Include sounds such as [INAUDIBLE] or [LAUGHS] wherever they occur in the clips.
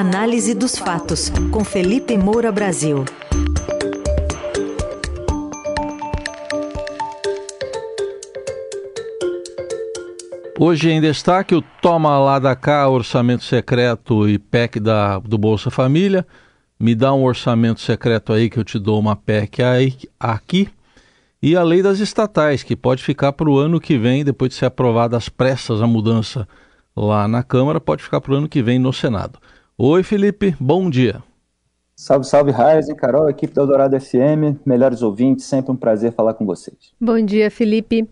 Análise dos fatos, com Felipe Moura Brasil. Hoje em destaque o Toma Lá da Cá, orçamento secreto e PEC da, do Bolsa Família. Me dá um orçamento secreto aí que eu te dou uma PEC aí, aqui. E a lei das estatais, que pode ficar para o ano que vem, depois de ser aprovada às pressas a mudança lá na Câmara, pode ficar para o ano que vem no Senado. Oi, Felipe, bom dia. Salve, salve, Raiz e Carol, equipe da Eldorado FM, melhores ouvintes, sempre um prazer falar com vocês. Bom dia, Felipe.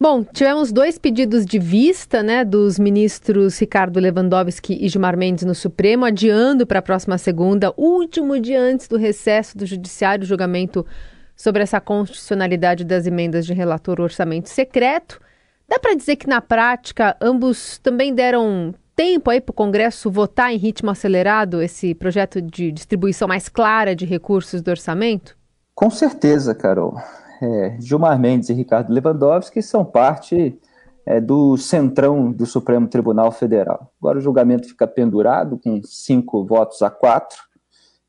Bom, tivemos dois pedidos de vista, né, dos ministros Ricardo Lewandowski e Gilmar Mendes no Supremo, adiando para a próxima segunda, último dia antes do recesso do Judiciário, julgamento sobre essa constitucionalidade das emendas de relator orçamento secreto. Dá para dizer que na prática ambos também deram tempo aí para o Congresso votar em ritmo acelerado esse projeto de distribuição mais clara de recursos do orçamento? Com certeza, Carol é, Gilmar Mendes e Ricardo Lewandowski são parte é, do centrão do Supremo Tribunal Federal. Agora o julgamento fica pendurado com cinco votos a quatro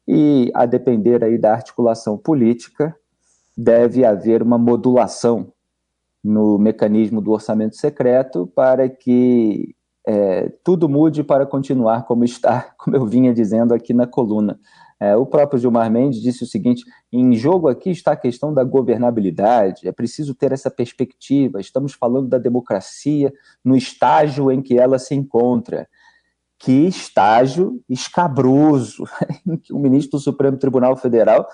e, a depender aí da articulação política, deve haver uma modulação no mecanismo do orçamento secreto para que é, tudo mude para continuar como está, [LAUGHS] como eu vinha dizendo aqui na coluna. É, o próprio Gilmar Mendes disse o seguinte: em jogo aqui está a questão da governabilidade, é preciso ter essa perspectiva. Estamos falando da democracia no estágio em que ela se encontra. Que estágio escabroso! [LAUGHS] o ministro do Supremo Tribunal Federal,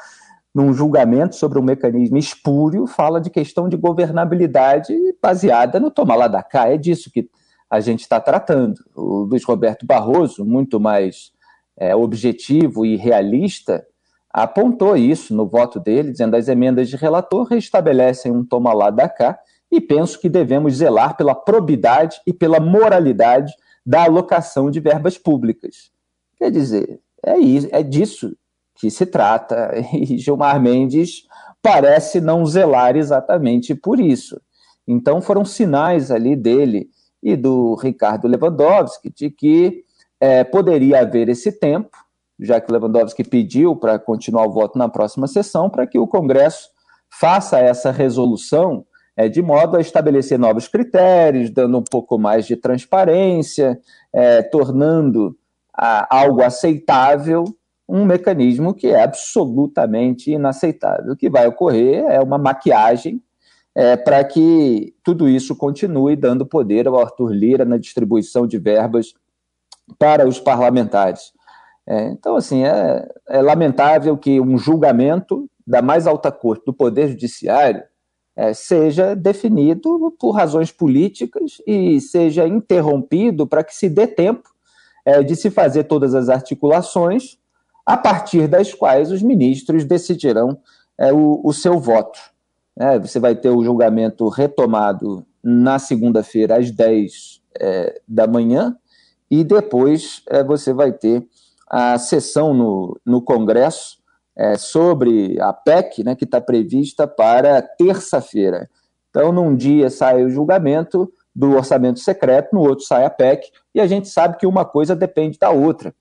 num julgamento sobre um mecanismo espúrio, fala de questão de governabilidade baseada no tomar lá da cá. É disso que a gente está tratando. O Luiz Roberto Barroso, muito mais é, objetivo e realista, apontou isso no voto dele, dizendo as emendas de relator restabelecem um toma lá da cá e penso que devemos zelar pela probidade e pela moralidade da alocação de verbas públicas. Quer dizer, é, isso, é disso que se trata, [LAUGHS] e Gilmar Mendes parece não zelar exatamente por isso. Então foram sinais ali dele e do Ricardo Lewandowski de que é, poderia haver esse tempo, já que Lewandowski pediu para continuar o voto na próxima sessão, para que o Congresso faça essa resolução é, de modo a estabelecer novos critérios, dando um pouco mais de transparência, é, tornando a, algo aceitável um mecanismo que é absolutamente inaceitável. O que vai ocorrer é uma maquiagem é, para que tudo isso continue dando poder ao Arthur Lira na distribuição de verbas para os parlamentares. É, então, assim, é, é, lamentável que um julgamento da mais alta corte do Poder Judiciário é, seja definido por razões políticas e seja interrompido para que se dê tempo é, de se fazer todas as articulações a partir das quais os ministros decidirão é, o, o, seu voto. É, você vai ter o julgamento retomado na segunda-feira às 10 da manhã, e depois é, você vai ter a sessão no, no Congresso é, sobre a PEC, né, que está prevista para terça-feira. Então, num dia sai o julgamento do orçamento secreto, no outro sai a PEC, e a gente sabe que uma coisa depende da outra,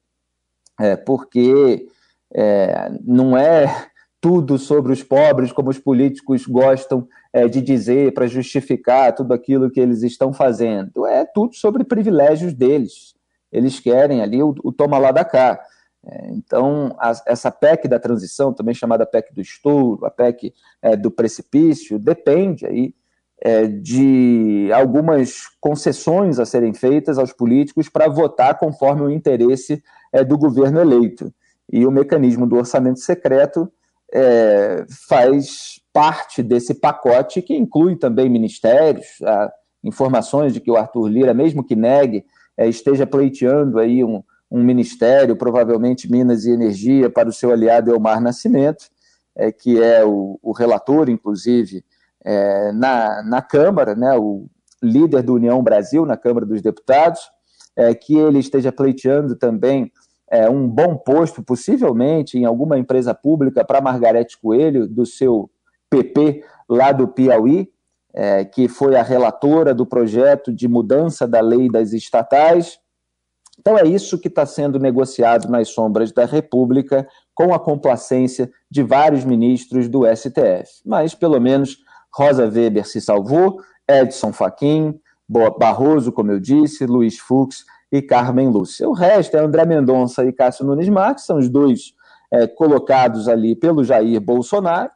é, porque é, não é tudo sobre os pobres, como os políticos gostam é, de dizer para justificar tudo aquilo que eles estão fazendo. É tudo sobre privilégios deles eles querem ali o, o toma lá da cá. É, então, a, essa PEC da transição, também chamada PEC do estouro, a PEC é, do precipício, depende aí é, de algumas concessões a serem feitas aos políticos para votar conforme o interesse é, do governo eleito. E o mecanismo do orçamento secreto é, faz parte desse pacote que inclui também ministérios, informações de que o Arthur Lira, mesmo que negue é, esteja pleiteando aí um, um, ministério, provavelmente Minas e Energia, para o seu aliado Elmar Nascimento, é, que é o, o relator, inclusive, é, na, na Câmara, né, o líder do União Brasil na Câmara dos Deputados, é, que ele esteja pleiteando também é, um bom posto, possivelmente em alguma empresa pública, para Margarete Coelho, do seu PP lá do Piauí, é, que foi a relatora do projeto de mudança da lei das estatais, Então é isso que está sendo negociado nas sombras da República, com a complacência de vários ministros do STF. Mas, pelo menos, Rosa Weber se salvou, Edson Fachin, Barroso, como eu disse, Luiz Fux e Carmen Lúcia. O resto é André Mendonça e Cássio Nunes Marques, são os dois é, colocados ali pelo Jair Bolsonaro.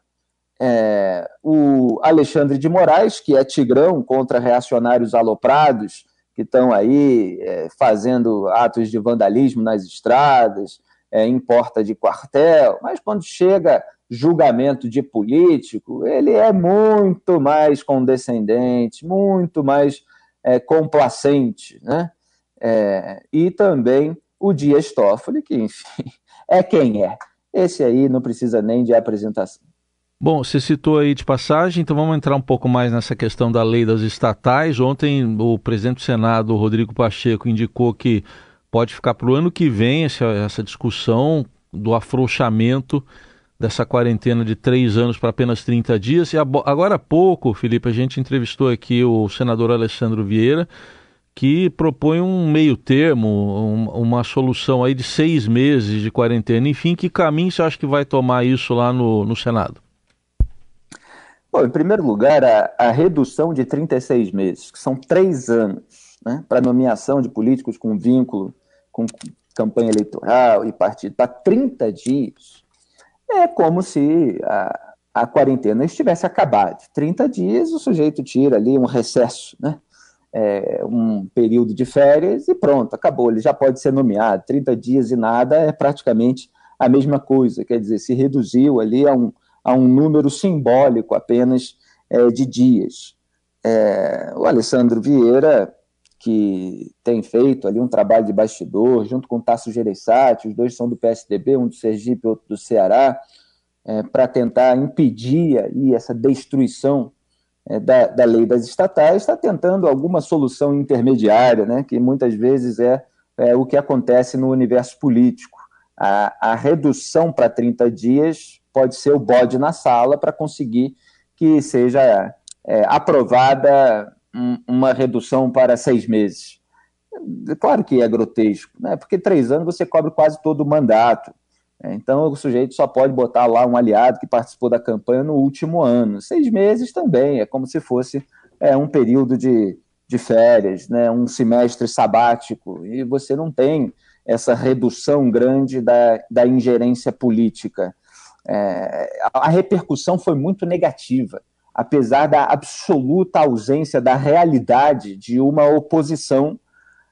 É, o Alexandre de Moraes, que é tigrão contra reacionários aloprados, que estão aí é, fazendo atos de vandalismo nas estradas, é, em porta de quartel, mas quando chega julgamento de político, ele é muito mais condescendente, muito mais é, complacente, né? É, e também o Dias Toffoli, que, enfim, [LAUGHS] é quem é. Esse aí não precisa nem de apresentação. Bom, você citou aí de passagem, então vamos entrar um pouco mais nessa questão da lei das estatais. Ontem o presidente do Senado, Rodrigo Pacheco, indicou que pode ficar para o ano que vem essa, essa discussão do afrouxamento dessa quarentena de três anos para apenas 30 dias. E agora há pouco, Felipe, a gente entrevistou aqui o senador Alessandro Vieira, que propõe um meio termo, um, uma solução aí de seis meses de quarentena. Enfim, que caminho você acha que vai tomar isso lá no, no Senado? Bom, em primeiro lugar, a, a redução de 36 meses, que são três anos, né, para nomeação de políticos com vínculo com campanha eleitoral e partido, para 30 dias, é como se a, a quarentena estivesse acabada. 30 dias, o sujeito tira ali um recesso, né? É, um período de férias e pronto, acabou, ele já pode ser nomeado. 30 dias e nada é praticamente a mesma coisa, quer dizer, se reduziu ali a um, a um número simbólico apenas é, de dias. É, o Alessandro Vieira, que tem feito ali um trabalho de bastidor, junto com o Tasso Gereissati, os dois são do PSDB, um do Sergipe, outro do Ceará, é, para tentar impedir aí essa destruição da, da lei das estatais, está tentando alguma solução intermediária, né, que muitas vezes é, é o que acontece no universo político. A, a redução para 30 dias pode ser o bode na sala para conseguir que seja é, aprovada um, uma redução para seis meses. Claro que é grotesco, né? porque três anos você cobre quase todo o mandato. É, então o sujeito só pode botar lá um aliado que participou da campanha no último ano. Seis meses também, é como se fosse é, um período de, de férias, né? um semestre sabático, e você não tem essa redução grande da, da ingerência política é, a repercussão foi muito negativa, apesar da absoluta ausência da realidade de uma oposição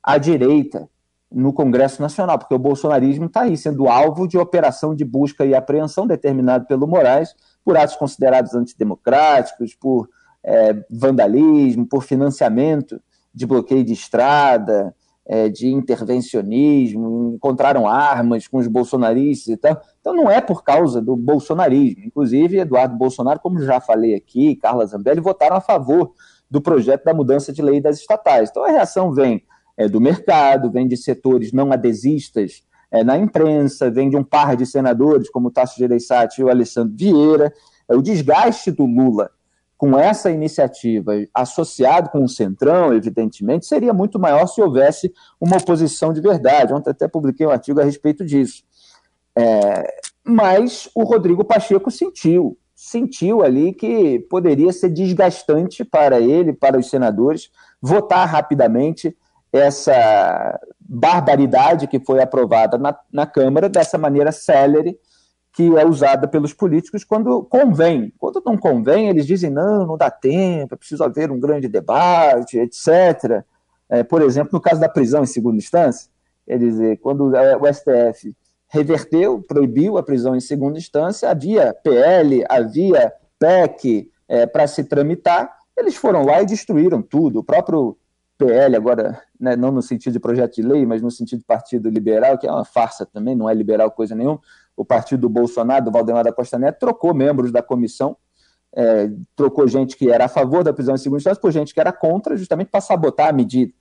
à direita no Congresso Nacional, porque o bolsonarismo está aí sendo alvo de operação de busca e apreensão determinado pelo Moraes por atos considerados antidemocráticos, por é, vandalismo, por financiamento de bloqueio de estrada, é, de intervencionismo, encontraram armas com os bolsonaristas e tal. Então não é por causa do bolsonarismo. Inclusive, Eduardo Bolsonaro, como já falei aqui, Carla Zambelli, votaram a favor do projeto da mudança de lei das estatais. Então a reação vem é, do mercado, vem de setores não adesistas é, na imprensa, vem de um par de senadores, como o Tasso Gereissati e o Alessandro Vieira. É, o desgaste do Lula com essa iniciativa, associado com o Centrão, evidentemente, seria muito maior se houvesse uma oposição de verdade. Ontem até publiquei um artigo a respeito disso. É, mas o Rodrigo Pacheco sentiu, sentiu ali que poderia ser desgastante para ele, para os senadores, votar rapidamente essa barbaridade que foi aprovada na, na Câmara dessa maneira célere que é usada pelos políticos quando convém. Quando não convém, eles dizem: não, não dá tempo, é preciso haver um grande debate, etc. É, por exemplo, no caso da prisão em segunda instância, quer dizer, quando o STF reverteu, proibiu a prisão em segunda instância, havia PL, havia PEC é, para se tramitar, eles foram lá e destruíram tudo. O próprio PL, agora, né, não no sentido de projeto de lei, mas no sentido de partido liberal, que é uma farsa também, não é liberal coisa nenhuma, o partido do Bolsonaro, do Valdemar da Costa Neto, trocou membros da comissão, é, trocou gente que era a favor da prisão em segunda instância por gente que era contra, justamente para sabotar a medida.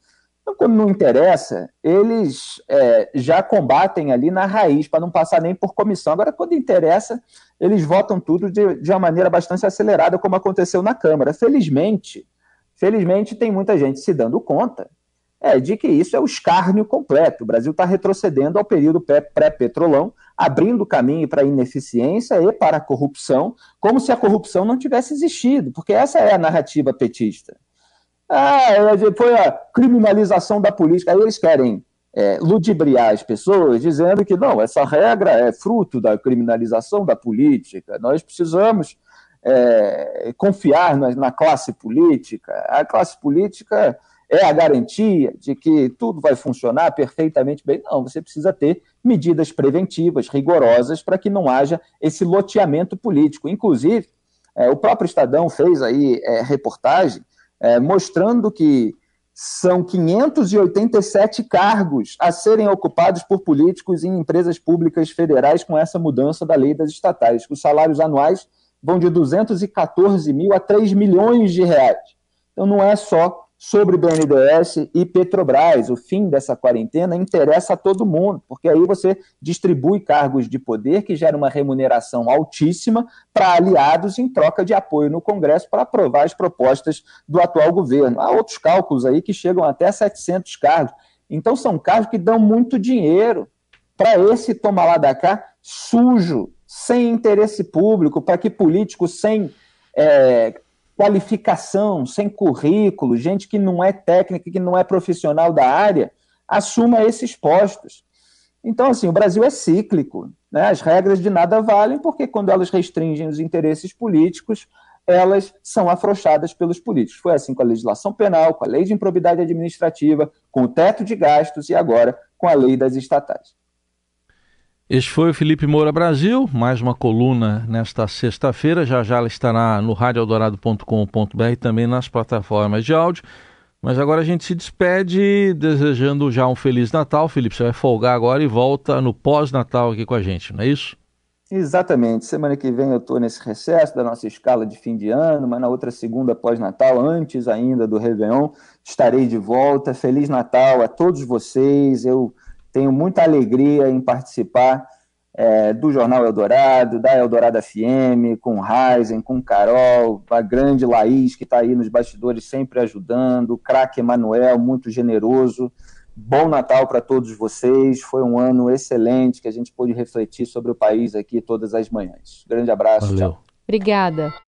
Então, quando não interessa, eles é, já combatem ali na raiz, para não passar nem por comissão. Agora, quando interessa, eles votam tudo de, de uma maneira bastante acelerada, como aconteceu na Câmara. Felizmente, felizmente tem muita gente se dando conta é de que isso é o escárnio completo. O Brasil está retrocedendo ao período pré-petrolão, abrindo caminho para a ineficiência e para a corrupção, como se a corrupção não tivesse existido, porque essa é a narrativa petista. Ah, foi a criminalização da política. Aí eles querem é, ludibriar as pessoas, dizendo que não, essa regra é fruto da criminalização da política, nós precisamos é, confiar na, na classe política. A classe política é a garantia de que tudo vai funcionar perfeitamente bem. Não, você precisa ter medidas preventivas, rigorosas, para que não haja esse loteamento político. Inclusive, é, o próprio Estadão fez aí é, reportagem é, mostrando que são 587 cargos a serem ocupados por políticos em empresas públicas federais com essa mudança da lei das estatais. Os salários anuais vão de 214 mil a 3 milhões de reais. Então não é só sobre BNDES e Petrobras. O fim dessa quarentena interessa a todo mundo, porque aí você distribui cargos de poder que geram uma remuneração altíssima para aliados em troca de apoio no Congresso para aprovar as propostas do atual governo. Há outros cálculos aí que chegam até 700 cargos. Então são cargos que dão muito dinheiro para esse tomar lá da cá sujo, sem interesse público, para que políticos sem é, qualificação, sem currículo, gente que não é técnica, que não é profissional da área, assuma esses postos. Então, assim, o Brasil é cíclico. Né? As regras de nada valem, porque quando elas restringem os interesses políticos, elas são afrouxadas pelos políticos. Foi assim com a legislação penal, com a lei de improbidade administrativa, com o teto de gastos e agora com a lei das estatais. Este foi o Felipe Moura Brasil, mais uma coluna nesta sexta-feira. Já já ela estará no radioeldorado.com.br e também nas plataformas de áudio. Mas agora a gente se despede desejando já um Feliz Natal. Felipe, você vai folgar agora e volta no pós-Natal aqui com a gente, não é isso? Exatamente. Semana que vem eu estou nesse recesso da nossa escala de fim de ano, mas na outra segunda pós-Natal, antes ainda do Réveillon, estarei de volta. Feliz Natal a todos vocês. Eu tenho muita alegria em participar é, do Jornal Eldorado, da Eldorado FM, com Ryzen, com Carol, a grande Laís, que está aí nos bastidores sempre ajudando, o craque Emanuel, muito generoso. Bom Natal para todos vocês. Foi um ano excelente que a gente pôde refletir sobre o país aqui todas as manhãs. Grande abraço. Valeu. Tchau. Obrigada.